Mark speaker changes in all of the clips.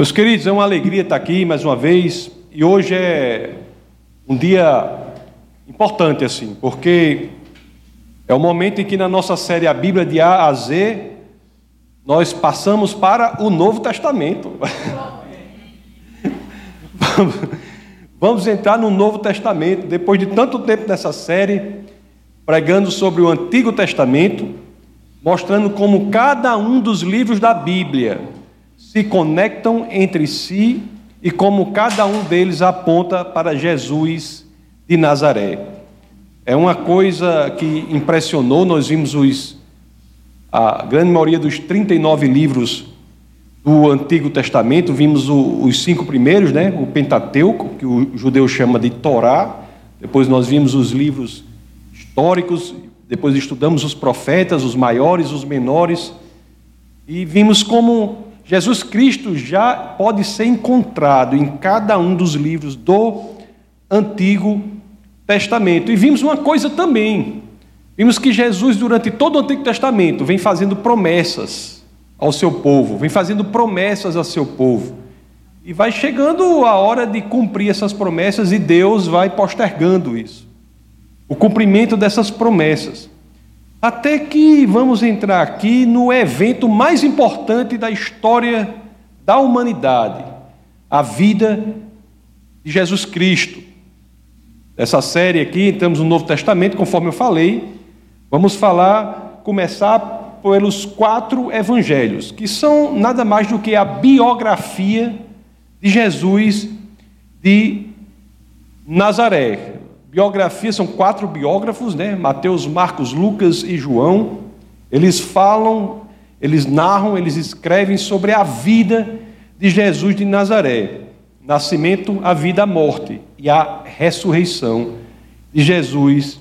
Speaker 1: Meus queridos, é uma alegria estar aqui mais uma vez e hoje é um dia importante assim, porque é o momento em que na nossa série A Bíblia de A a Z nós passamos para o Novo Testamento. Vamos entrar no Novo Testamento depois de tanto tempo nessa série pregando sobre o Antigo Testamento, mostrando como cada um dos livros da Bíblia se conectam entre si e como cada um deles aponta para Jesus de Nazaré. É uma coisa que impressionou, nós vimos os, a grande maioria dos 39 livros do Antigo Testamento, vimos o, os cinco primeiros, né? o Pentateuco, que o judeu chama de Torá, depois nós vimos os livros históricos, depois estudamos os profetas, os maiores, os menores, e vimos como Jesus Cristo já pode ser encontrado em cada um dos livros do Antigo Testamento. E vimos uma coisa também. Vimos que Jesus, durante todo o Antigo Testamento, vem fazendo promessas ao seu povo, vem fazendo promessas ao seu povo. E vai chegando a hora de cumprir essas promessas e Deus vai postergando isso. O cumprimento dessas promessas. Até que vamos entrar aqui no evento mais importante da história da humanidade, a vida de Jesus Cristo. Essa série aqui, estamos no Novo Testamento, conforme eu falei, vamos falar, começar pelos quatro evangelhos, que são nada mais do que a biografia de Jesus de Nazaré. Biografia são quatro biógrafos, né? Mateus, Marcos, Lucas e João. Eles falam, eles narram, eles escrevem sobre a vida de Jesus de Nazaré, nascimento, a vida, a morte e a ressurreição de Jesus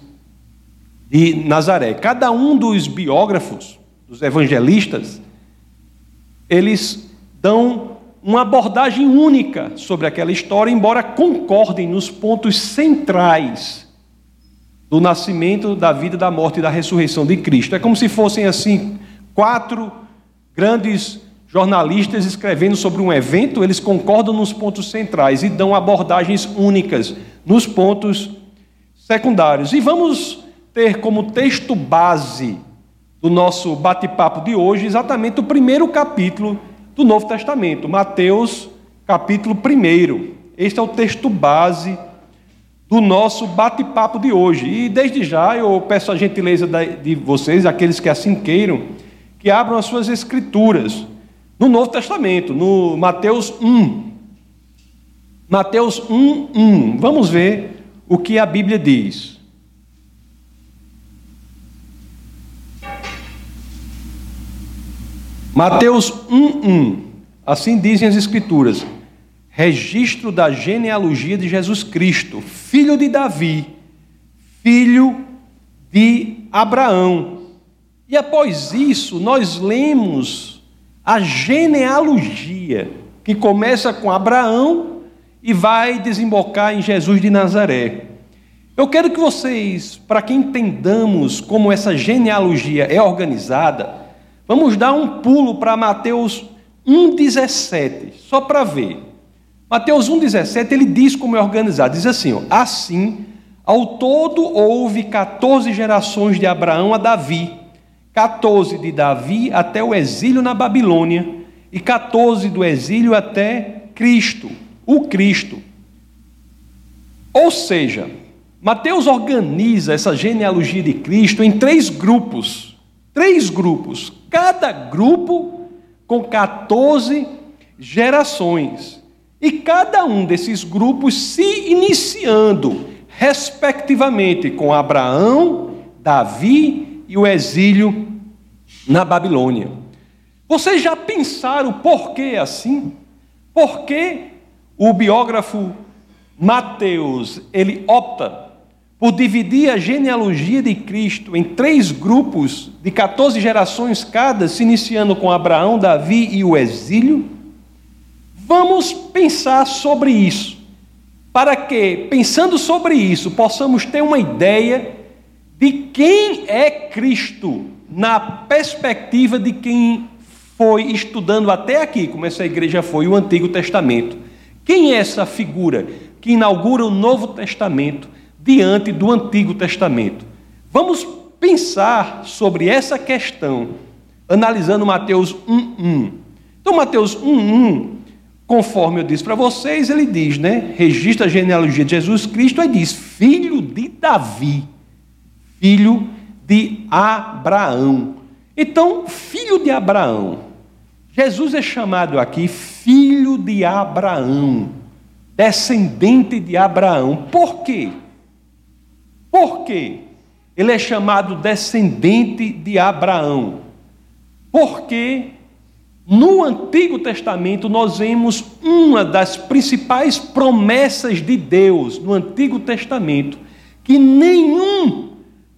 Speaker 1: de Nazaré. Cada um dos biógrafos, dos evangelistas, eles dão uma abordagem única sobre aquela história, embora concordem nos pontos centrais do nascimento, da vida, da morte e da ressurreição de Cristo. É como se fossem assim quatro grandes jornalistas escrevendo sobre um evento, eles concordam nos pontos centrais e dão abordagens únicas nos pontos secundários. E vamos ter como texto base do nosso bate-papo de hoje exatamente o primeiro capítulo do Novo Testamento, Mateus, capítulo 1. Este é o texto base do nosso bate-papo de hoje. E desde já eu peço a gentileza de vocês, aqueles que assim queiram, que abram as suas escrituras no Novo Testamento, no Mateus 1. Mateus 1, 1. Vamos ver o que a Bíblia diz. Mateus 1:1. Assim dizem as escrituras: registro da genealogia de Jesus Cristo, filho de Davi, filho de Abraão. E após isso, nós lemos a genealogia, que começa com Abraão e vai desembocar em Jesus de Nazaré. Eu quero que vocês, para que entendamos como essa genealogia é organizada, Vamos dar um pulo para Mateus 1,17, só para ver. Mateus 1,17 ele diz como é organizado: diz assim, ó, assim, ao todo houve 14 gerações de Abraão a Davi, 14 de Davi até o exílio na Babilônia, e 14 do exílio até Cristo, o Cristo. Ou seja, Mateus organiza essa genealogia de Cristo em três grupos. Três grupos, cada grupo com 14 gerações. E cada um desses grupos se iniciando, respectivamente, com Abraão, Davi e o exílio na Babilônia. Vocês já pensaram por que assim? Por que o biógrafo Mateus ele opta por dividir a genealogia de Cristo em três grupos de 14 gerações cada, se iniciando com Abraão, Davi e o exílio, vamos pensar sobre isso, para que, pensando sobre isso, possamos ter uma ideia de quem é Cristo na perspectiva de quem foi estudando até aqui, como essa igreja foi, o Antigo Testamento. Quem é essa figura que inaugura o Novo Testamento diante do Antigo Testamento? Vamos pensar sobre essa questão analisando Mateus 1:1. Então Mateus 1:1, conforme eu disse para vocês, ele diz, né? Registra a genealogia de Jesus Cristo e diz: filho de Davi, filho de Abraão. Então, filho de Abraão. Jesus é chamado aqui filho de Abraão, descendente de Abraão. Por quê? Por quê? Ele é chamado descendente de Abraão. Porque no Antigo Testamento nós vemos uma das principais promessas de Deus no Antigo Testamento, que nenhum,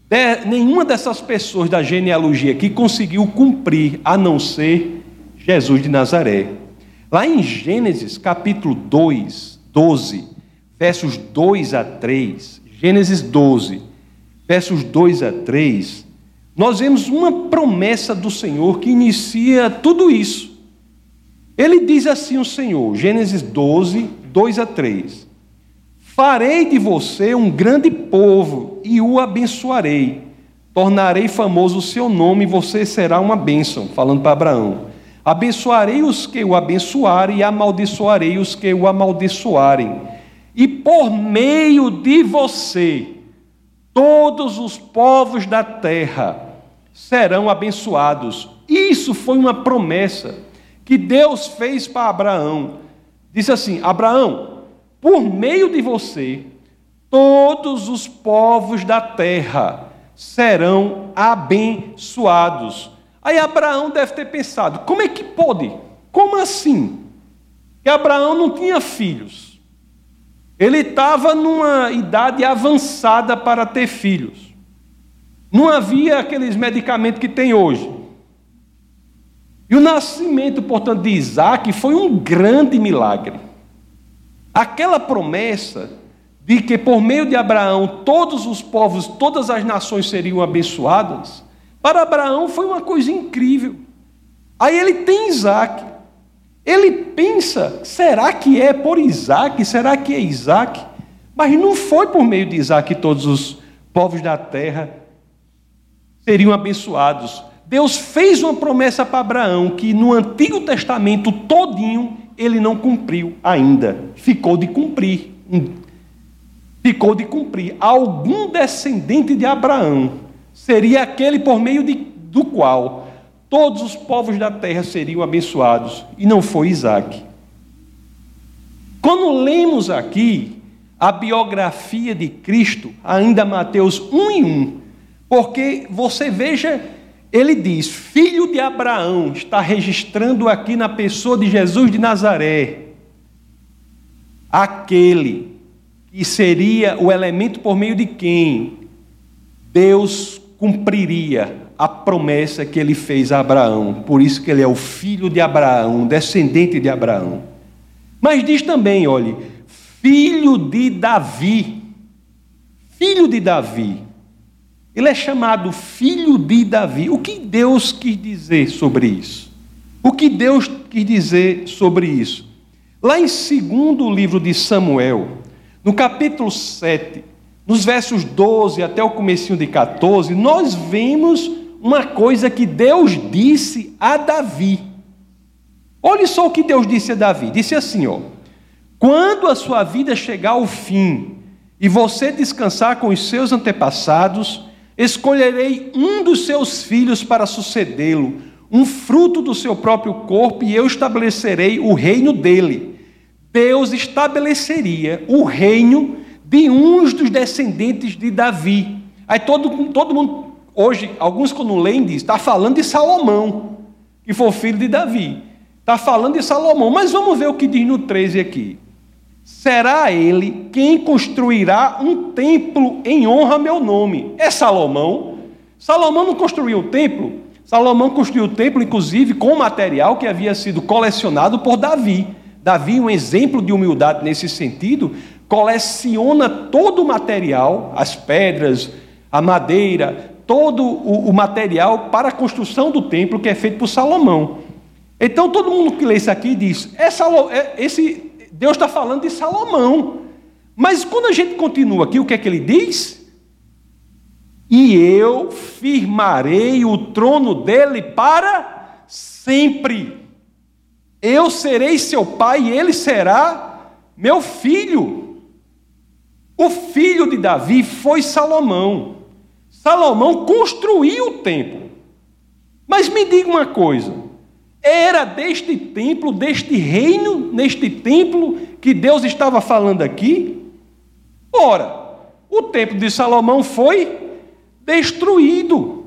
Speaker 1: de, nenhuma dessas pessoas da genealogia que conseguiu cumprir, a não ser Jesus de Nazaré. Lá em Gênesis capítulo 2, 12, versos 2 a 3, Gênesis 12, versos 2 a 3, nós vemos uma promessa do Senhor que inicia tudo isso. Ele diz assim: o Senhor, Gênesis 12, 2 a 3: Farei de você um grande povo e o abençoarei. Tornarei famoso o seu nome e você será uma bênção. Falando para Abraão: Abençoarei os que o abençoarem e amaldiçoarei os que o amaldiçoarem. E por meio de você, todos os povos da terra serão abençoados. Isso foi uma promessa que Deus fez para Abraão. Disse assim: Abraão, por meio de você, todos os povos da terra serão abençoados. Aí Abraão deve ter pensado: como é que pode? Como assim? Que Abraão não tinha filhos. Ele estava numa idade avançada para ter filhos. Não havia aqueles medicamentos que tem hoje. E o nascimento, portanto, de Isaac foi um grande milagre. Aquela promessa de que por meio de Abraão todos os povos, todas as nações seriam abençoadas, para Abraão foi uma coisa incrível. Aí ele tem Isaac. Ele pensa: será que é por Isaac? Será que é Isaac? Mas não foi por meio de Isaac que todos os povos da terra seriam abençoados. Deus fez uma promessa para Abraão que no Antigo Testamento todinho ele não cumpriu ainda. Ficou de cumprir. Ficou de cumprir. Algum descendente de Abraão seria aquele por meio de, do qual todos os povos da terra seriam abençoados, e não foi Isaac. Quando lemos aqui a biografia de Cristo, ainda Mateus 1 em 1, porque você veja, ele diz: filho de Abraão, está registrando aqui na pessoa de Jesus de Nazaré, aquele que seria o elemento por meio de quem Deus cumpriria a promessa que ele fez a Abraão. Por isso que ele é o filho de Abraão, descendente de Abraão. Mas diz também, olhe, filho de Davi. Filho de Davi. Ele é chamado filho de Davi. O que Deus quis dizer sobre isso? O que Deus quis dizer sobre isso? Lá em segundo livro de Samuel, no capítulo 7, nos versos 12 até o comecinho de 14, nós vemos uma coisa que Deus disse a Davi. Olhe só o que Deus disse a Davi. Disse assim, ó: Quando a sua vida chegar ao fim e você descansar com os seus antepassados, escolherei um dos seus filhos para sucedê-lo, um fruto do seu próprio corpo, e eu estabelecerei o reino dele. Deus estabeleceria o reino de uns dos descendentes de Davi. Aí todo, todo mundo Hoje, alguns quando leem diz, está falando de Salomão, que foi filho de Davi. Está falando de Salomão, mas vamos ver o que diz no 13 aqui. Será ele quem construirá um templo em honra a meu nome. É Salomão. Salomão não construiu o templo. Salomão construiu o templo, inclusive, com material que havia sido colecionado por Davi. Davi, um exemplo de humildade nesse sentido, coleciona todo o material, as pedras, a madeira, todo o, o material para a construção do templo que é feito por Salomão. Então todo mundo que lê isso aqui diz: é é, esse, Deus está falando de Salomão. Mas quando a gente continua aqui, o que é que ele diz? E eu firmarei o trono dele para sempre. Eu serei seu pai e ele será meu filho. O filho de Davi foi Salomão. Salomão construiu o templo. Mas me diga uma coisa: era deste templo, deste reino, neste templo que Deus estava falando aqui? Ora, o templo de Salomão foi destruído.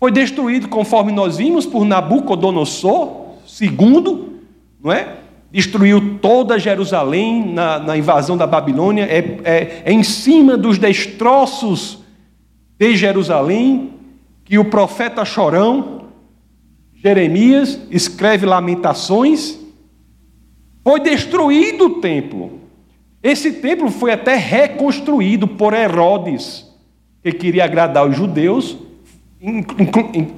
Speaker 1: Foi destruído, conforme nós vimos, por Nabucodonosor II, não é? Destruiu toda Jerusalém na, na invasão da Babilônia, é, é, é em cima dos destroços de Jerusalém que o profeta Chorão Jeremias escreve Lamentações, foi destruído o templo. Esse templo foi até reconstruído por Herodes, que queria agradar os judeus.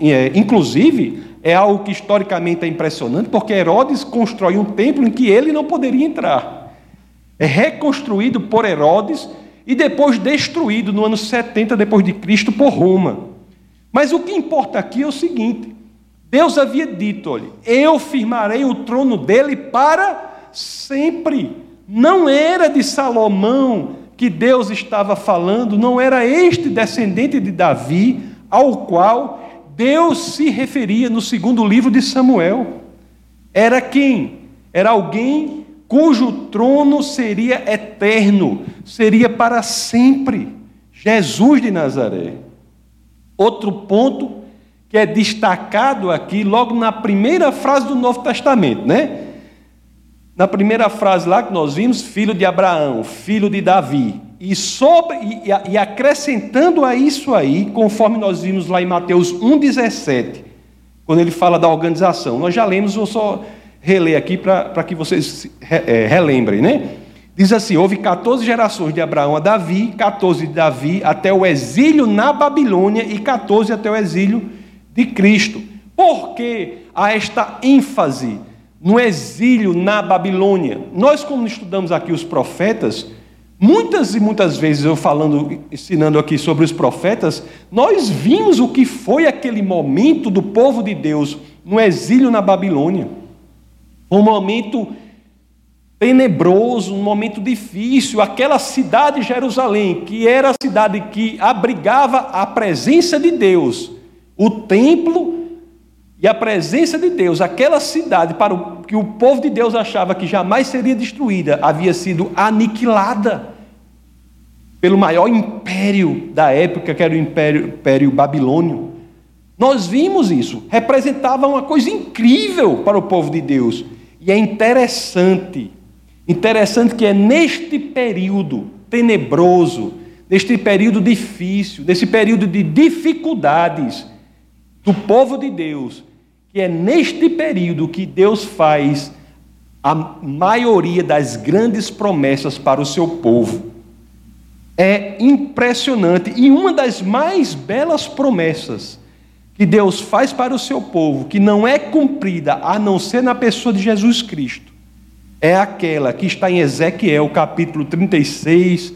Speaker 1: É, inclusive, é algo que historicamente é impressionante, porque Herodes constrói um templo em que ele não poderia entrar. É reconstruído por Herodes e depois destruído no ano 70 depois de Cristo por Roma. Mas o que importa aqui é o seguinte: Deus havia dito: olha, eu firmarei o trono dele para sempre. Não era de Salomão que Deus estava falando, não era este descendente de Davi ao qual Deus se referia no segundo livro de Samuel. Era quem? Era alguém cujo trono seria eterno, seria para sempre. Jesus de Nazaré. Outro ponto que é destacado aqui logo na primeira frase do Novo Testamento, né? Na primeira frase lá que nós vimos, filho de Abraão, filho de Davi. E, sobre, e, e acrescentando a isso aí, conforme nós vimos lá em Mateus 1,17, quando ele fala da organização. Nós já lemos, vou só reler aqui para que vocês é, relembrem, né? Diz assim: houve 14 gerações de Abraão a Davi, 14 de Davi até o exílio na Babilônia e 14 até o exílio de Cristo. Por que há esta ênfase no exílio na Babilônia? Nós, quando estudamos aqui os profetas, muitas e muitas vezes eu falando, ensinando aqui sobre os profetas, nós vimos o que foi aquele momento do povo de Deus no exílio na Babilônia. Um momento tenebroso, um momento difícil. Aquela cidade de Jerusalém, que era a cidade que abrigava a presença de Deus, o templo e a presença de Deus, aquela cidade para o que o povo de Deus achava que jamais seria destruída, havia sido aniquilada pelo maior império da época, que era o império, império babilônio. Nós vimos isso, representava uma coisa incrível para o povo de Deus. E é interessante, interessante que é neste período tenebroso, neste período difícil, nesse período de dificuldades, do povo de Deus, que é neste período que Deus faz a maioria das grandes promessas para o seu povo. É impressionante e uma das mais belas promessas que Deus faz para o seu povo, que não é cumprida a não ser na pessoa de Jesus Cristo, é aquela que está em Ezequiel capítulo 36,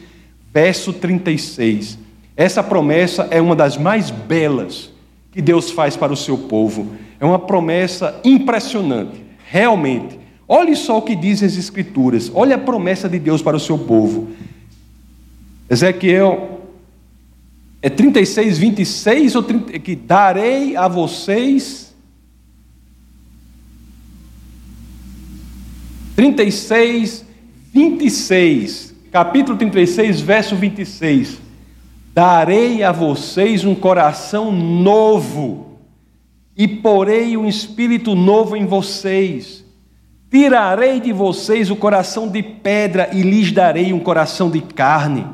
Speaker 1: verso 36. Essa promessa é uma das mais belas que Deus faz para o seu povo. É uma promessa impressionante, realmente. Olhe só o que dizem as Escrituras, olhe a promessa de Deus para o seu povo. Ezequiel é 36, 26, ou 30, que darei a vocês. 36, 26, capítulo 36, verso 26. Darei a vocês um coração novo, e porei um espírito novo em vocês. Tirarei de vocês o coração de pedra e lhes darei um coração de carne.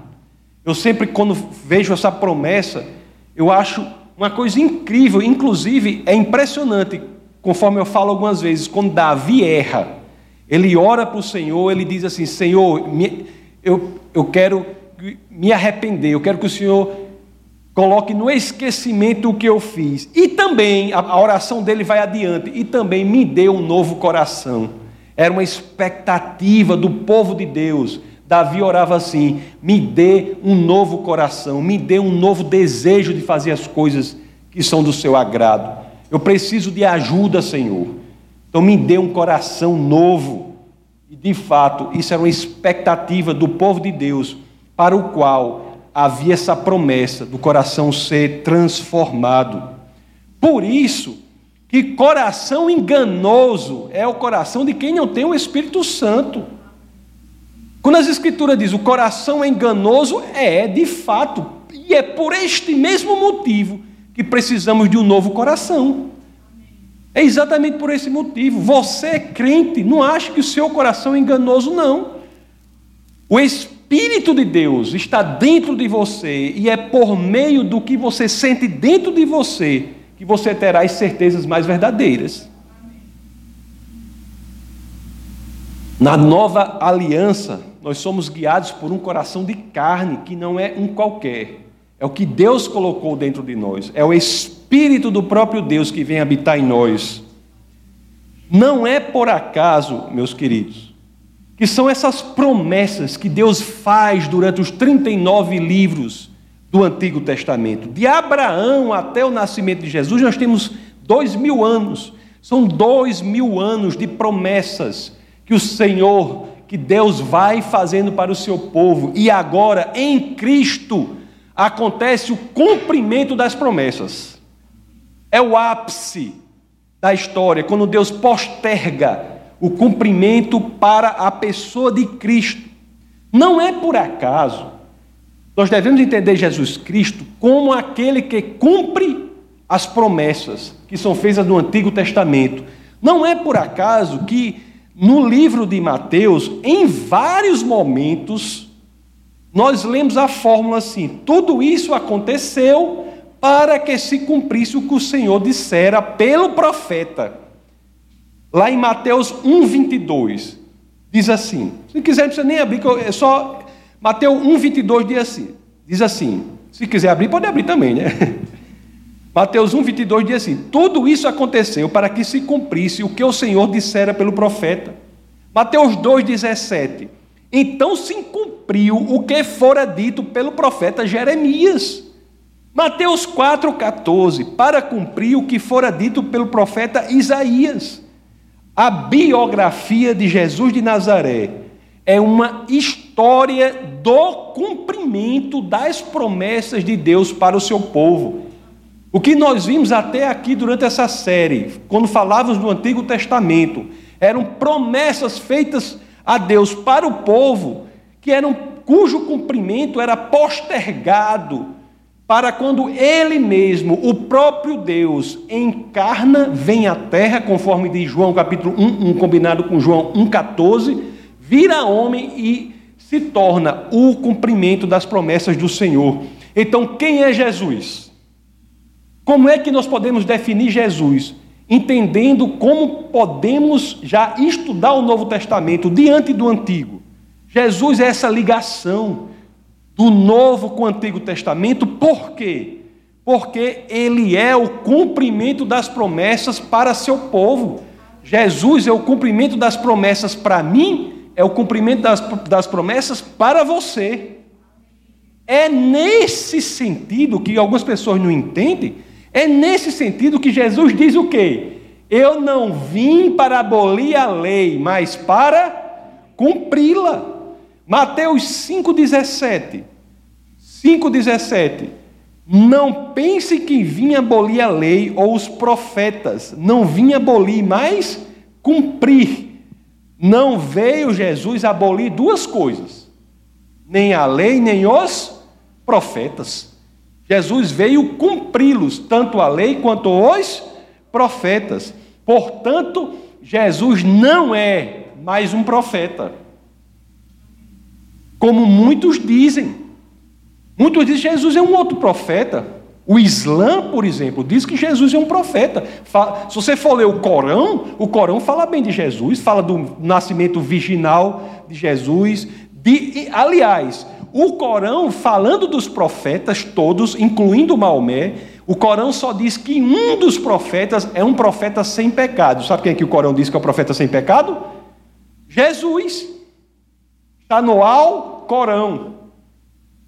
Speaker 1: Eu sempre, quando vejo essa promessa, eu acho uma coisa incrível, inclusive é impressionante, conforme eu falo algumas vezes, quando Davi erra, ele ora para o Senhor, ele diz assim: Senhor, eu, eu quero me arrepender, eu quero que o Senhor coloque no esquecimento o que eu fiz. E também, a oração dele vai adiante, e também me dê um novo coração. Era uma expectativa do povo de Deus. Davi orava assim: me dê um novo coração, me dê um novo desejo de fazer as coisas que são do seu agrado. Eu preciso de ajuda, Senhor. Então me dê um coração novo. E de fato, isso era uma expectativa do povo de Deus, para o qual havia essa promessa do coração ser transformado. Por isso, que coração enganoso é o coração de quem não tem o Espírito Santo. Quando as Escrituras dizem o coração é enganoso, é de fato, e é por este mesmo motivo que precisamos de um novo coração. É exatamente por esse motivo. Você é crente, não acha que o seu coração é enganoso, não. O Espírito de Deus está dentro de você e é por meio do que você sente dentro de você que você terá as certezas mais verdadeiras. Na nova aliança, nós somos guiados por um coração de carne que não é um qualquer. É o que Deus colocou dentro de nós. É o Espírito do próprio Deus que vem habitar em nós. Não é por acaso, meus queridos, que são essas promessas que Deus faz durante os 39 livros do Antigo Testamento. De Abraão até o nascimento de Jesus, nós temos dois mil anos. São dois mil anos de promessas que o Senhor, que Deus vai fazendo para o seu povo. E agora, em Cristo, acontece o cumprimento das promessas. É o ápice da história, quando Deus posterga o cumprimento para a pessoa de Cristo. Não é por acaso. Nós devemos entender Jesus Cristo como aquele que cumpre as promessas que são feitas no Antigo Testamento. Não é por acaso que no livro de Mateus, em vários momentos, nós lemos a fórmula assim: tudo isso aconteceu para que se cumprisse o que o Senhor dissera pelo profeta. Lá em Mateus 1,22, diz assim: se quiser, não precisa nem abrir, é só. Mateus 1,22 diz assim, diz assim: se quiser abrir, pode abrir também, né? Mateus 1,22 diz assim: Tudo isso aconteceu para que se cumprisse o que o Senhor dissera pelo profeta. Mateus 2,17: Então se cumpriu o que fora dito pelo profeta Jeremias. Mateus 4,14: Para cumprir o que fora dito pelo profeta Isaías. A biografia de Jesus de Nazaré é uma história do cumprimento das promessas de Deus para o seu povo. O que nós vimos até aqui durante essa série, quando falávamos do Antigo Testamento, eram promessas feitas a Deus para o povo, que eram cujo cumprimento era postergado para quando ele mesmo, o próprio Deus, encarna, vem à terra, conforme diz João capítulo 1, 1 combinado com João 1,14, vira homem e se torna o cumprimento das promessas do Senhor. Então, quem é Jesus? Como é que nós podemos definir Jesus? Entendendo como podemos já estudar o Novo Testamento diante do Antigo. Jesus é essa ligação do Novo com o Antigo Testamento, por quê? Porque ele é o cumprimento das promessas para seu povo. Jesus é o cumprimento das promessas para mim, é o cumprimento das, das promessas para você. É nesse sentido que algumas pessoas não entendem, é nesse sentido que Jesus diz o quê? Eu não vim para abolir a lei, mas para cumpri-la. Mateus 5,17. 5,17. Não pense que vinha abolir a lei ou os profetas. Não vinha abolir, mas cumprir. Não veio Jesus abolir duas coisas: nem a lei, nem os profetas. Jesus veio cumpri-los, tanto a lei quanto os profetas. Portanto, Jesus não é mais um profeta como muitos dizem. Muitos dizem que Jesus é um outro profeta. O Islã, por exemplo, diz que Jesus é um profeta. Se você for ler o Corão, o Corão fala bem de Jesus, fala do nascimento virginal de Jesus. De, aliás, o Corão, falando dos profetas todos, incluindo Maomé, o Corão só diz que um dos profetas é um profeta sem pecado. Sabe quem é que o Corão diz que é o profeta sem pecado? Jesus. Está no Alcorão.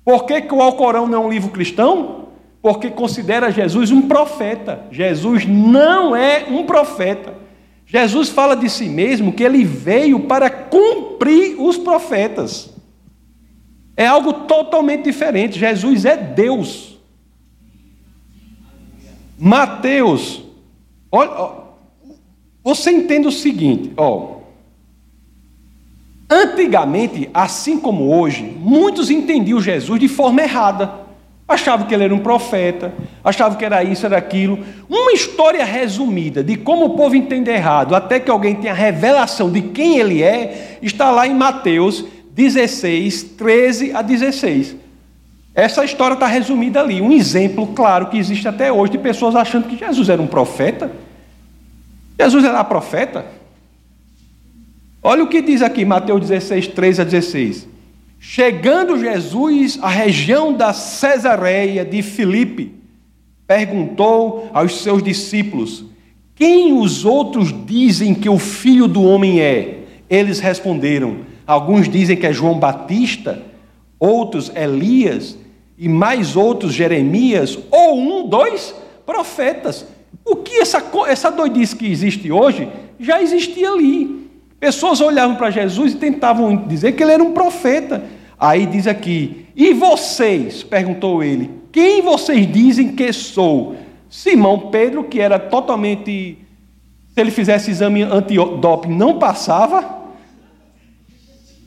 Speaker 1: Por que, que o Alcorão não é um livro cristão? Porque considera Jesus um profeta. Jesus não é um profeta. Jesus fala de si mesmo que ele veio para cumprir os profetas. É algo totalmente diferente. Jesus é Deus. Mateus, olha, você entende o seguinte, ó. Antigamente, assim como hoje, muitos entendiam Jesus de forma errada. Achavam que ele era um profeta, achavam que era isso, era aquilo. Uma história resumida de como o povo entende errado, até que alguém tenha revelação de quem ele é, está lá em Mateus 16, 13 a 16. Essa história está resumida ali. Um exemplo claro que existe até hoje de pessoas achando que Jesus era um profeta. Jesus era profeta? Olha o que diz aqui, Mateus 16, 13 a 16. Chegando Jesus à região da Cesareia de Filipe, perguntou aos seus discípulos: Quem os outros dizem que o filho do homem é? Eles responderam: Alguns dizem que é João Batista, outros Elias, e mais outros Jeremias, ou um, dois profetas. O que essa, essa doidice que existe hoje já existia ali. Pessoas olhavam para Jesus e tentavam dizer que ele era um profeta. Aí diz aqui: E vocês? perguntou ele: Quem vocês dizem que sou? Simão Pedro, que era totalmente. Se ele fizesse exame antidoping, não passava.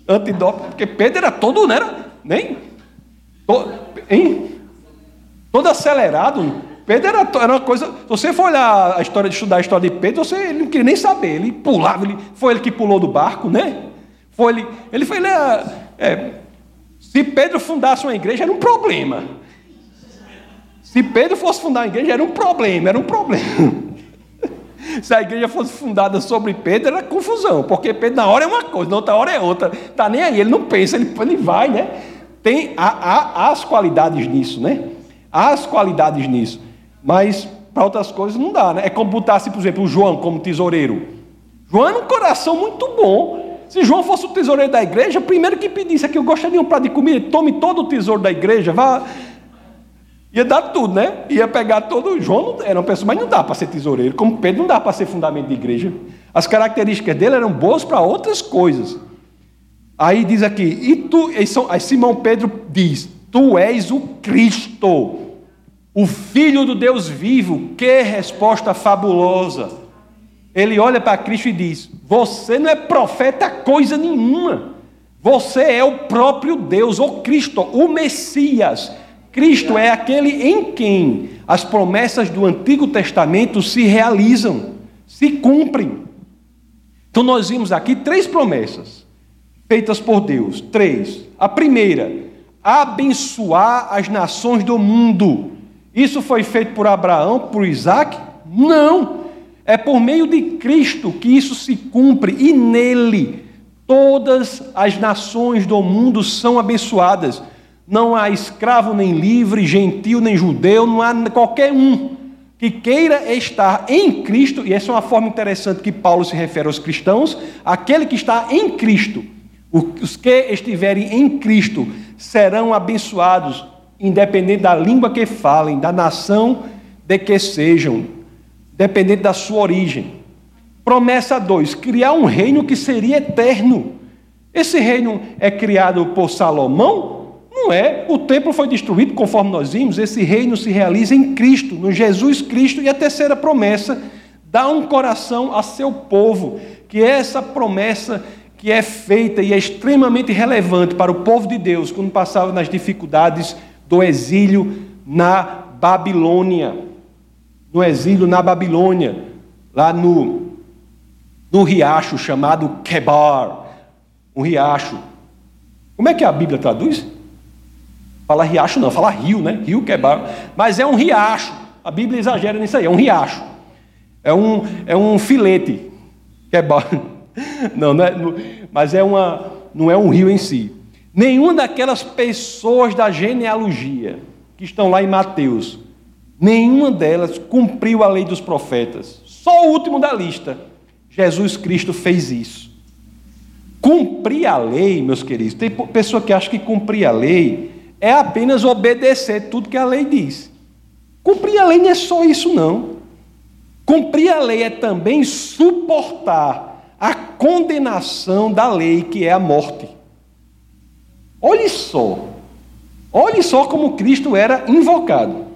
Speaker 1: Antidoping, porque Pedro era todo, não era? Nem. To, hein? Todo acelerado. Pedro era, era uma coisa. Se você for olhar a história de estudar a história de Pedro, você ele não queria nem saber. Ele pulava, ele, foi ele que pulou do barco, né? Foi ele. Ele foi. Ele é, é, se Pedro fundasse uma igreja, era um problema. Se Pedro fosse fundar uma igreja, era um problema, era um problema. Se a igreja fosse fundada sobre Pedro, era confusão, porque Pedro na hora é uma coisa, na outra hora é outra. Está nem aí, ele não pensa, ele, ele vai, né? Tem há, há, as qualidades nisso, né? Há as qualidades nisso. Mas para outras coisas não dá, né? É como botasse, por exemplo, o João como tesoureiro. João era um coração muito bom, se João fosse o tesoureiro da igreja, primeiro que pedisse aqui, eu gostaria de um prato de comida, tome todo o tesouro da igreja, vá. Ia dar tudo, né? Ia pegar todo. João era uma pessoa, mas não dá para ser tesoureiro. Como Pedro, não dá para ser fundamento de igreja. As características dele eram boas para outras coisas. Aí diz aqui, e tu, aí Simão Pedro diz: Tu és o Cristo, o Filho do Deus vivo. Que resposta fabulosa! Ele olha para Cristo e diz: Você não é profeta coisa nenhuma. Você é o próprio Deus, o Cristo, o Messias. Cristo é aquele em quem as promessas do Antigo Testamento se realizam, se cumprem. Então nós vimos aqui três promessas feitas por Deus. Três. A primeira, abençoar as nações do mundo. Isso foi feito por Abraão, por Isaac? Não. É por meio de Cristo que isso se cumpre e nele todas as nações do mundo são abençoadas. Não há escravo nem livre, gentil nem judeu, não há qualquer um que queira estar em Cristo, e essa é uma forma interessante que Paulo se refere aos cristãos, aquele que está em Cristo. Os que estiverem em Cristo serão abençoados, independente da língua que falem, da nação de que sejam dependente da sua origem. Promessa 2: criar um reino que seria eterno. Esse reino é criado por Salomão? Não é. O templo foi destruído, conforme nós vimos. Esse reino se realiza em Cristo, no Jesus Cristo. E a terceira promessa: dá um coração a seu povo, que é essa promessa que é feita e é extremamente relevante para o povo de Deus quando passava nas dificuldades do exílio na Babilônia no exílio na Babilônia, lá no, no riacho chamado Kebar, um riacho. Como é que a Bíblia traduz? Fala riacho não, fala rio, né? Rio Kebar. Mas é um riacho. A Bíblia exagera nisso aí, é um riacho. É um, é um filete. Kebar. Não, não é, mas é uma, não é um rio em si. Nenhuma daquelas pessoas da genealogia que estão lá em Mateus, nenhuma delas cumpriu a lei dos profetas. Só o último da lista, Jesus Cristo fez isso. Cumprir a lei, meus queridos, tem pessoa que acha que cumprir a lei é apenas obedecer tudo que a lei diz. Cumprir a lei não é só isso, não. Cumprir a lei é também suportar a condenação da lei, que é a morte. Olhe só, olhe só como Cristo era invocado.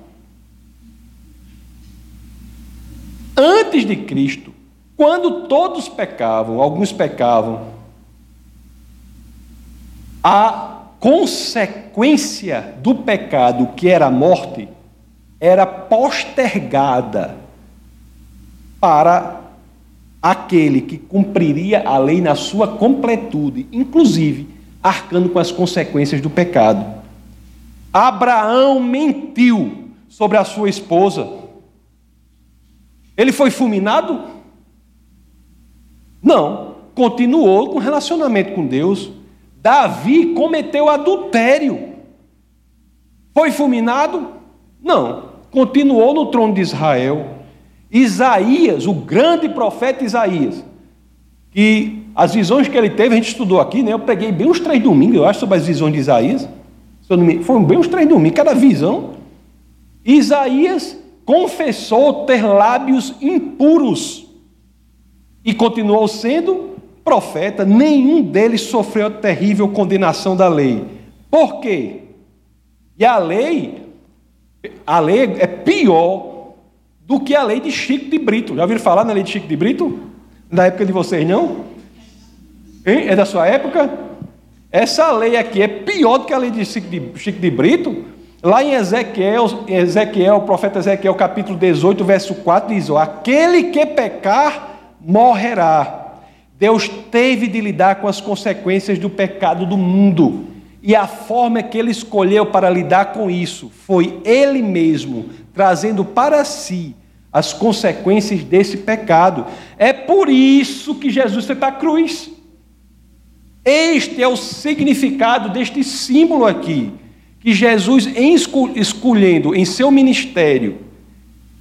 Speaker 1: Antes de Cristo, quando todos pecavam, alguns pecavam, a consequência do pecado, que era a morte, era postergada para aquele que cumpriria a lei na sua completude, inclusive arcando com as consequências do pecado. Abraão mentiu sobre a sua esposa. Ele foi fulminado? Não, continuou com relacionamento com Deus. Davi cometeu adultério. Foi fulminado? Não, continuou no trono de Israel. Isaías, o grande profeta Isaías, que as visões que ele teve, a gente estudou aqui, né? Eu peguei bem uns três domingos, eu acho, sobre as visões de Isaías. Foram bem uns três domingos, cada visão. Isaías confessou ter lábios impuros e continuou sendo profeta. Nenhum deles sofreu a terrível condenação da lei. Por quê? E a lei, a lei é pior do que a lei de Chico de Brito. Já ouviram falar na lei de Chico de Brito? Na época de vocês, não? Hein? É da sua época? Essa lei aqui é pior do que a lei de Chico de, Chico de Brito. Lá em Ezequiel, Ezequiel, o profeta Ezequiel, capítulo 18, verso 4, diz: ó, Aquele que pecar morrerá. Deus teve de lidar com as consequências do pecado do mundo. E a forma que ele escolheu para lidar com isso foi ele mesmo trazendo para si as consequências desse pecado. É por isso que Jesus foi para a cruz. Este é o significado deste símbolo aqui, que Jesus, escolhendo em seu ministério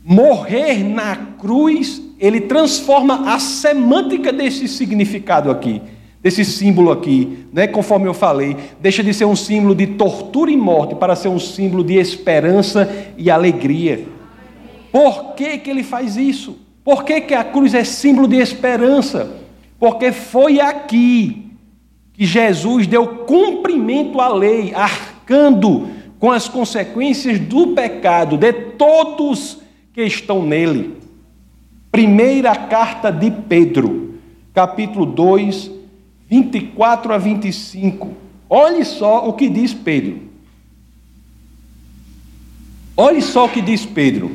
Speaker 1: morrer na cruz, ele transforma a semântica desse significado aqui, desse símbolo aqui, né? conforme eu falei, deixa de ser um símbolo de tortura e morte para ser um símbolo de esperança e alegria. Por que, que ele faz isso? Por que, que a cruz é símbolo de esperança? Porque foi aqui que Jesus deu cumprimento à lei, arcando com as consequências do pecado de todos que estão nele. Primeira carta de Pedro, capítulo 2, 24 a 25. Olhe só o que diz Pedro. Olhe só o que diz Pedro.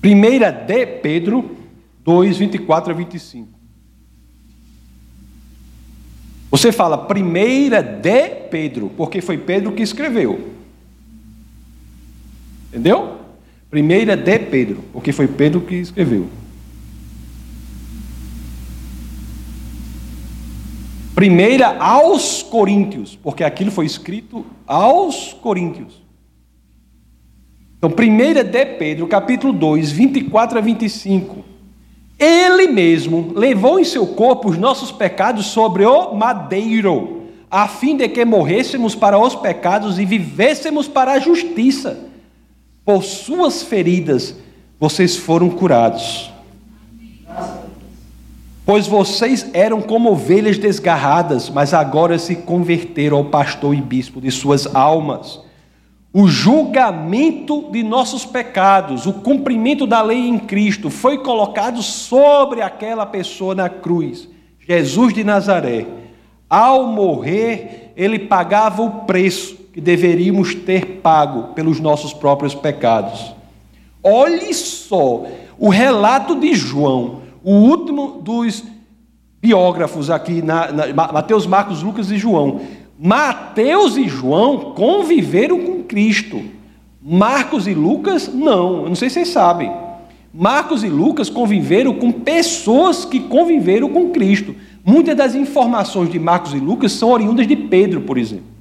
Speaker 1: Primeira de Pedro 2, 24 a 25. Você fala primeira de Pedro, porque foi Pedro que escreveu. Entendeu? Primeira de Pedro, porque foi Pedro que escreveu. Primeira aos Coríntios, porque aquilo foi escrito aos Coríntios. Então, primeira de Pedro, capítulo 2, 24 a 25. Ele mesmo levou em seu corpo os nossos pecados sobre o madeiro, a fim de que morrêssemos para os pecados e vivêssemos para a justiça. Por suas feridas vocês foram curados. Pois vocês eram como ovelhas desgarradas, mas agora se converteram ao pastor e bispo de suas almas o julgamento de nossos pecados, o cumprimento da lei em Cristo foi colocado sobre aquela pessoa na cruz, Jesus de Nazaré. Ao morrer, ele pagava o preço que deveríamos ter pago pelos nossos próprios pecados. Olhe só o relato de João, o último dos biógrafos aqui, na, na, Mateus, Marcos, Lucas e João. Mateus e João conviveram com Cristo. Marcos e Lucas, não. Eu não sei se vocês sabem. Marcos e Lucas conviveram com pessoas que conviveram com Cristo. muitas das informações de Marcos e Lucas são oriundas de Pedro, por exemplo.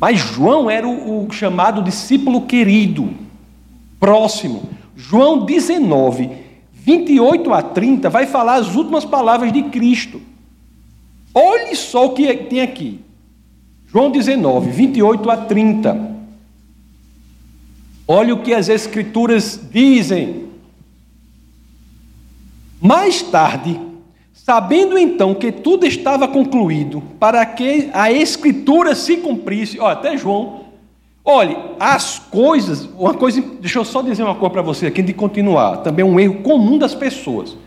Speaker 1: Mas João era o, o chamado discípulo querido, próximo. João 19, 28 a 30, vai falar as últimas palavras de Cristo. Olhe só o que tem aqui. João 19, 28 a 30. Olha o que as Escrituras dizem. Mais tarde, sabendo então que tudo estava concluído, para que a Escritura se cumprisse, ó, até João, olhe, as coisas, uma coisa, deixa eu só dizer uma coisa para você aqui de continuar, também um erro comum das pessoas.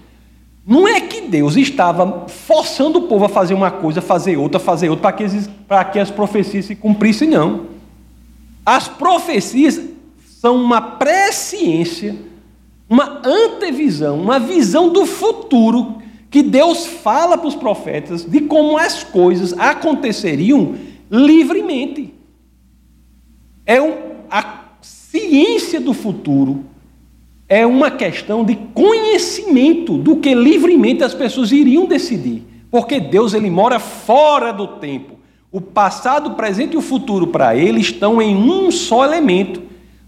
Speaker 1: Não é que Deus estava forçando o povo a fazer uma coisa, fazer outra, fazer outra, para que, para que as profecias se cumprissem, não. As profecias são uma presciência, uma antevisão, uma visão do futuro que Deus fala para os profetas de como as coisas aconteceriam livremente. É um, a ciência do futuro é uma questão de conhecimento do que livremente as pessoas iriam decidir. Porque Deus ele mora fora do tempo. O passado, o presente e o futuro para ele estão em um só elemento.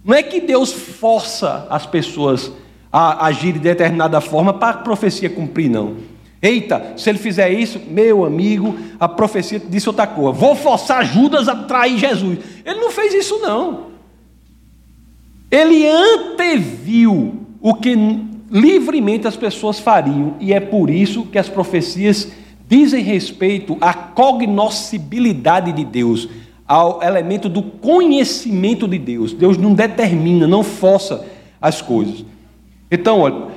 Speaker 1: Não é que Deus força as pessoas a agir de determinada forma para a profecia cumprir, não. Eita, se ele fizer isso, meu amigo, a profecia disse outra coisa. Vou forçar Judas a trair Jesus. Ele não fez isso, não. Ele anteviu o que livremente as pessoas fariam, e é por isso que as profecias dizem respeito à cognoscibilidade de Deus ao elemento do conhecimento de Deus. Deus não determina, não força as coisas. Então, olha,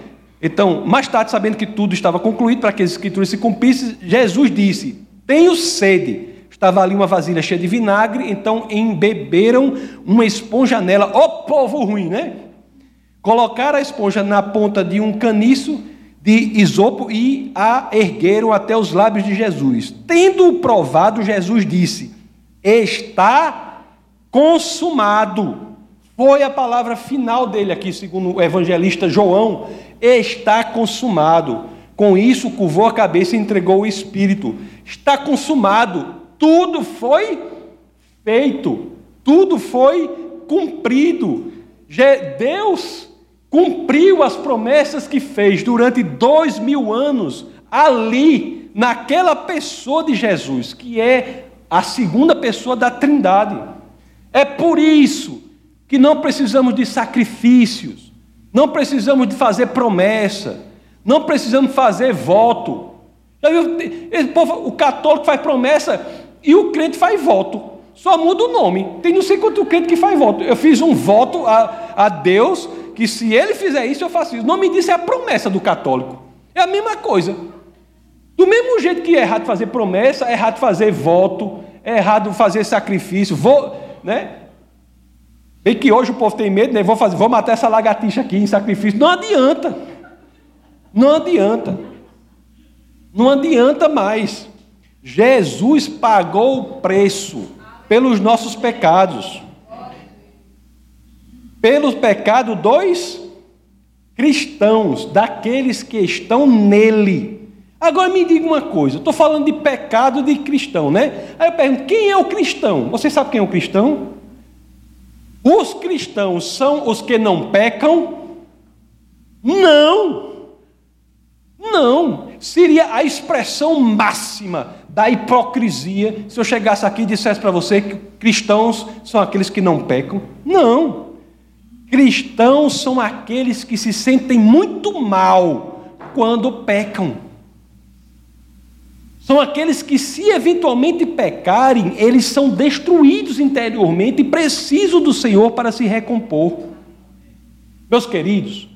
Speaker 1: então, mais tarde, sabendo que tudo estava concluído para que as escrituras se cumprissem, Jesus disse: Tenho sede. Estava ali uma vasilha cheia de vinagre, então embeberam uma esponja nela. Ó oh, povo ruim, né? Colocaram a esponja na ponta de um caniço de isopo e a ergueram até os lábios de Jesus. Tendo provado, Jesus disse: está consumado. Foi a palavra final dele aqui, segundo o evangelista João. Está consumado. Com isso, curvou a cabeça e entregou o espírito. Está consumado. Tudo foi feito. Tudo foi cumprido. Deus cumpriu as promessas que fez durante dois mil anos ali, naquela pessoa de Jesus, que é a segunda pessoa da Trindade. É por isso que não precisamos de sacrifícios, não precisamos de fazer promessa, não precisamos fazer voto. O católico faz promessa e o crente faz voto. Só muda o nome. Tem não sei quanto crente que faz voto. Eu fiz um voto a, a Deus que se ele fizer isso, eu faço isso. O nome disso é a promessa do católico. É a mesma coisa. Do mesmo jeito que é errado fazer promessa, é errado fazer voto, é errado fazer sacrifício, vou, né? Bem que hoje o povo tem medo, né? Vou, fazer, vou matar essa lagartixa aqui em sacrifício. Não adianta. Não adianta. Não adianta mais. Jesus pagou o preço pelos nossos pecados. Pelos pecados dos cristãos, daqueles que estão nele. Agora me diga uma coisa, estou falando de pecado de cristão, né? Aí eu pergunto, quem é o cristão? Você sabe quem é o cristão? Os cristãos são os que não pecam? Não. Não. Seria a expressão máxima da hipocrisia se eu chegasse aqui e dissesse para você que cristãos são aqueles que não pecam. Não. Cristãos são aqueles que se sentem muito mal quando pecam. São aqueles que, se eventualmente pecarem, eles são destruídos interiormente e precisam do Senhor para se recompor. Meus queridos,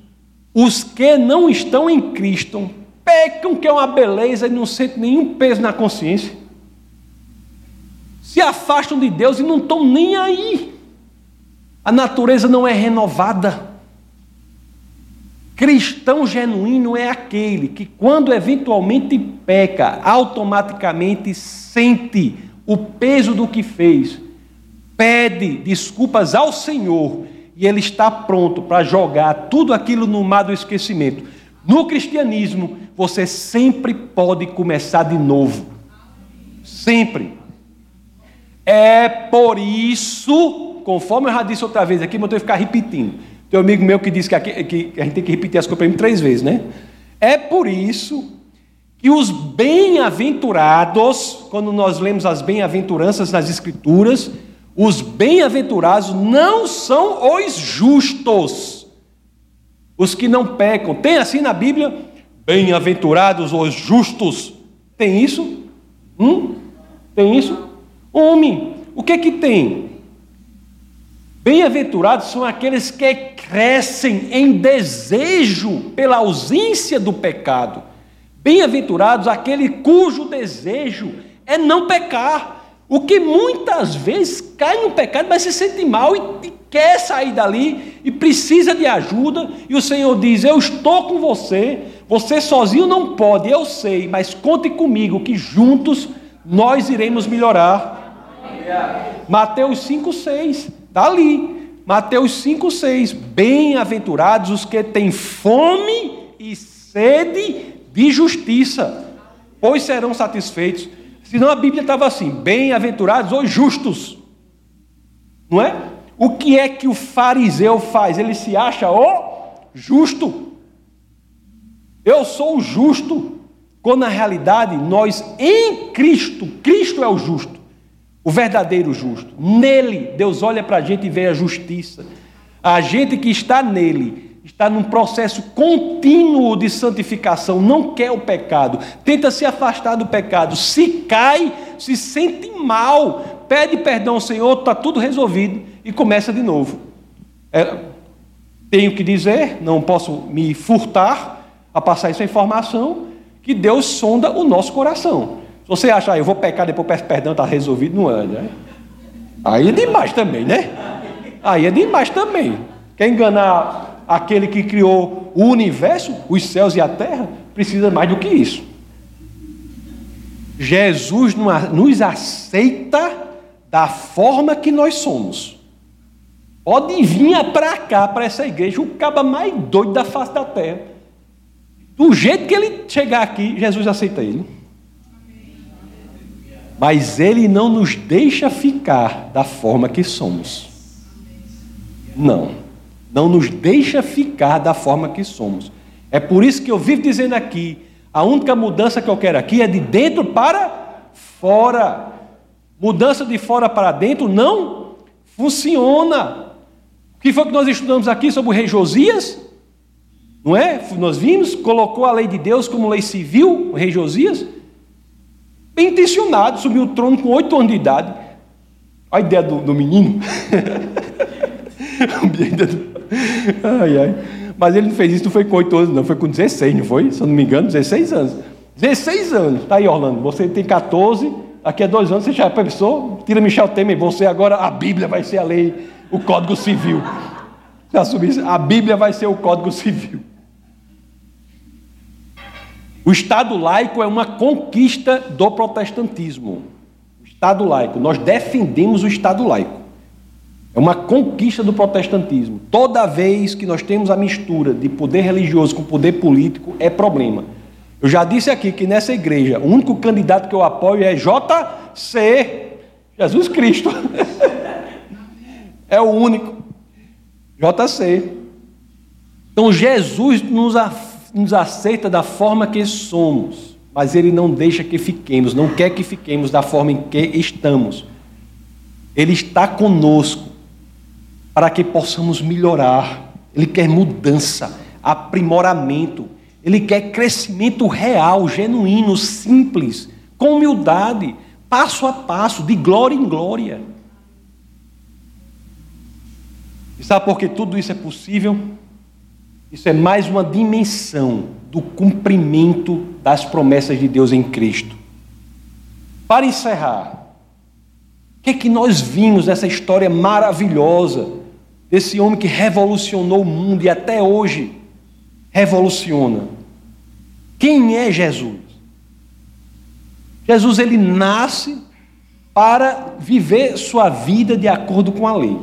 Speaker 1: os que não estão em Cristo pecam, que é uma beleza e não sentem nenhum peso na consciência. Se afastam de Deus e não estão nem aí. A natureza não é renovada. Cristão genuíno é aquele que, quando eventualmente peca, automaticamente sente o peso do que fez, pede desculpas ao Senhor e ele está pronto para jogar tudo aquilo no mar do esquecimento. No cristianismo, você sempre pode começar de novo. Sempre. É por isso, conforme eu já disse outra vez aqui, mas eu tenho que ficar repetindo. Tem um amigo meu que disse que, aqui, que a gente tem que repetir as coisas três vezes, né? É por isso que os bem-aventurados, quando nós lemos as bem-aventuranças nas Escrituras, os bem-aventurados não são os justos, os que não pecam. Tem assim na Bíblia? Bem-aventurados os justos. Tem isso? Hum? Tem isso? Homem, o que que tem? Bem-aventurados são aqueles que crescem em desejo pela ausência do pecado. Bem-aventurados aquele cujo desejo é não pecar. O que muitas vezes cai no pecado, mas se sente mal e, e quer sair dali e precisa de ajuda, e o Senhor diz: Eu estou com você, você sozinho não pode, eu sei, mas conte comigo que juntos nós iremos melhorar. Mateus 5, 6, está ali. Mateus 5, 6. Bem-aventurados os que têm fome e sede de justiça, pois serão satisfeitos. Senão a Bíblia estava assim: bem-aventurados os justos. Não é? O que é que o fariseu faz? Ele se acha o justo. Eu sou o justo. Quando na realidade nós em Cristo, Cristo é o justo o verdadeiro justo. Nele, Deus olha para a gente e vê a justiça. A gente que está nele está num processo contínuo de santificação, não quer o pecado, tenta se afastar do pecado, se cai, se sente mal, pede perdão ao Senhor, está tudo resolvido e começa de novo. É, tenho que dizer, não posso me furtar a passar essa informação, que Deus sonda o nosso coração você acha, ah, eu vou pecar, depois peço perdão, está resolvido, não é, né? Aí é demais também, né? Aí é demais também. Quer enganar aquele que criou o universo, os céus e a terra, precisa mais do que isso. Jesus nos aceita da forma que nós somos. Pode vir para cá, para essa igreja, o caba mais doido da face da terra. Do jeito que ele chegar aqui, Jesus aceita ele mas Ele não nos deixa ficar da forma que somos. Não, não nos deixa ficar da forma que somos. É por isso que eu vivo dizendo aqui: a única mudança que eu quero aqui é de dentro para fora. Mudança de fora para dentro não funciona. O que foi que nós estudamos aqui sobre o rei Josias? Não é? Nós vimos, colocou a lei de Deus como lei civil, o rei Josias bem intencionado, subiu o trono com oito anos de idade. A ideia do, do menino. ai, ai. Mas ele não fez isso, não foi com oito anos, não, foi com 16, não foi? Se eu não me engano, 16 anos. 16 anos. Está aí, Orlando. Você tem 14, daqui a dois anos você já pensou? Tira Michel Temer, você agora, a Bíblia vai ser a lei, o Código Civil. A Bíblia vai ser o Código Civil. O Estado laico é uma conquista do protestantismo. O Estado laico, nós defendemos o Estado laico. É uma conquista do protestantismo. Toda vez que nós temos a mistura de poder religioso com poder político, é problema. Eu já disse aqui que nessa igreja, o único candidato que eu apoio é JC, Jesus Cristo. é o único. JC. Então Jesus nos afirma nos aceita da forma que somos, mas Ele não deixa que fiquemos, não quer que fiquemos da forma em que estamos. Ele está conosco para que possamos melhorar. Ele quer mudança, aprimoramento. Ele quer crescimento real, genuíno, simples, com humildade, passo a passo, de glória em glória. E sabe por que tudo isso é possível? Isso é mais uma dimensão do cumprimento das promessas de Deus em Cristo. Para encerrar, o que é que nós vimos nessa história maravilhosa desse homem que revolucionou o mundo e até hoje revoluciona? Quem é Jesus? Jesus ele nasce para viver sua vida de acordo com a lei.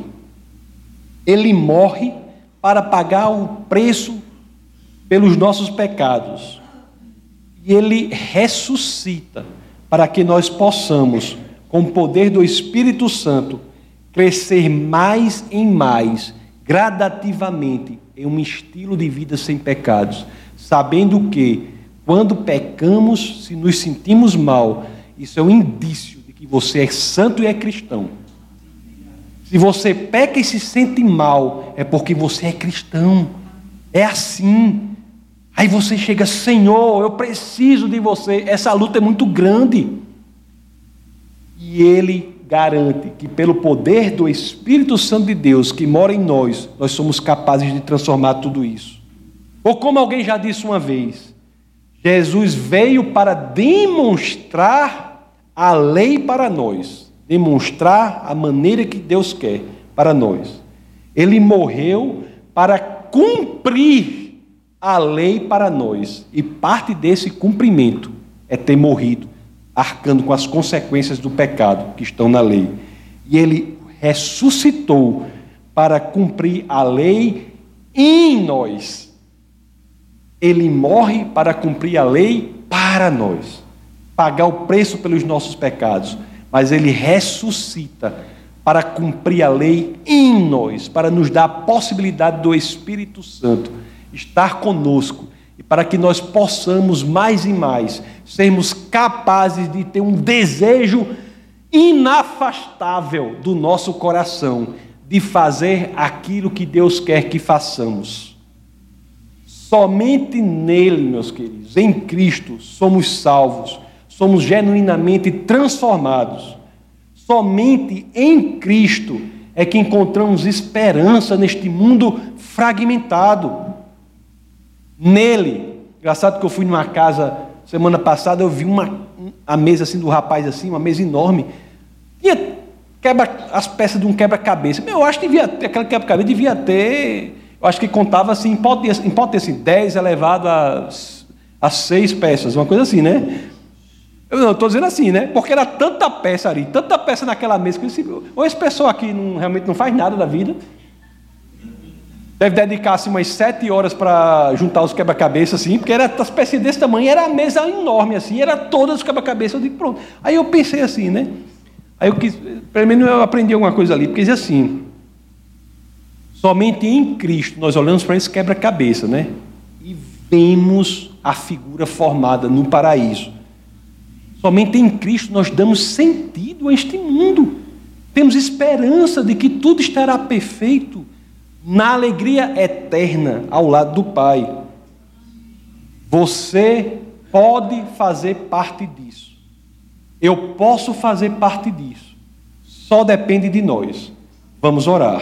Speaker 1: Ele morre para pagar o preço pelos nossos pecados. E ele ressuscita para que nós possamos, com o poder do Espírito Santo, crescer mais e mais, gradativamente, em um estilo de vida sem pecados, sabendo que, quando pecamos, se nos sentimos mal, isso é um indício de que você é santo e é cristão. Se você peca e se sente mal, é porque você é cristão. É assim. Aí você chega, Senhor, eu preciso de você. Essa luta é muito grande. E Ele garante que, pelo poder do Espírito Santo de Deus que mora em nós, nós somos capazes de transformar tudo isso. Ou como alguém já disse uma vez, Jesus veio para demonstrar a lei para nós demonstrar a maneira que Deus quer para nós. Ele morreu para cumprir a lei para nós. E parte desse cumprimento é ter morrido, arcando com as consequências do pecado que estão na lei. E ele ressuscitou para cumprir a lei em nós. Ele morre para cumprir a lei para nós, pagar o preço pelos nossos pecados mas ele ressuscita para cumprir a lei em nós, para nos dar a possibilidade do Espírito Santo estar conosco e para que nós possamos mais e mais sermos capazes de ter um desejo inafastável do nosso coração de fazer aquilo que Deus quer que façamos. Somente nele, meus queridos, em Cristo, somos salvos somos genuinamente transformados. Somente em Cristo é que encontramos esperança neste mundo fragmentado. Nele, engraçado que eu fui numa casa semana passada, eu vi uma a mesa assim do rapaz assim, uma mesa enorme. Tinha quebra as peças de um quebra-cabeça. Eu acho que devia ter, aquela quebra-cabeça devia ter, eu acho que contava assim, pode ter, pode ter assim, 10 elevado a, a 6 peças, uma coisa assim, né? Eu não estou dizendo assim, né? Porque era tanta peça ali, tanta peça naquela mesa, que eu disse, ou esse pessoal aqui não, realmente não faz nada da vida, deve dedicar-se umas sete horas para juntar os quebra-cabeças, assim, porque era as peças desse tamanho, era a mesa enorme, assim, era todas os quebra-cabeças, eu digo, pronto. Aí eu pensei assim, né? Aí eu quis, pelo menos eu aprendi alguma coisa ali, porque dizia assim, somente em Cristo nós olhamos para esse quebra-cabeça, né? E vemos a figura formada no paraíso. Somente em Cristo nós damos sentido a este mundo. Temos esperança de que tudo estará perfeito na alegria eterna ao lado do Pai. Você pode fazer parte disso. Eu posso fazer parte disso. Só depende de nós. Vamos orar.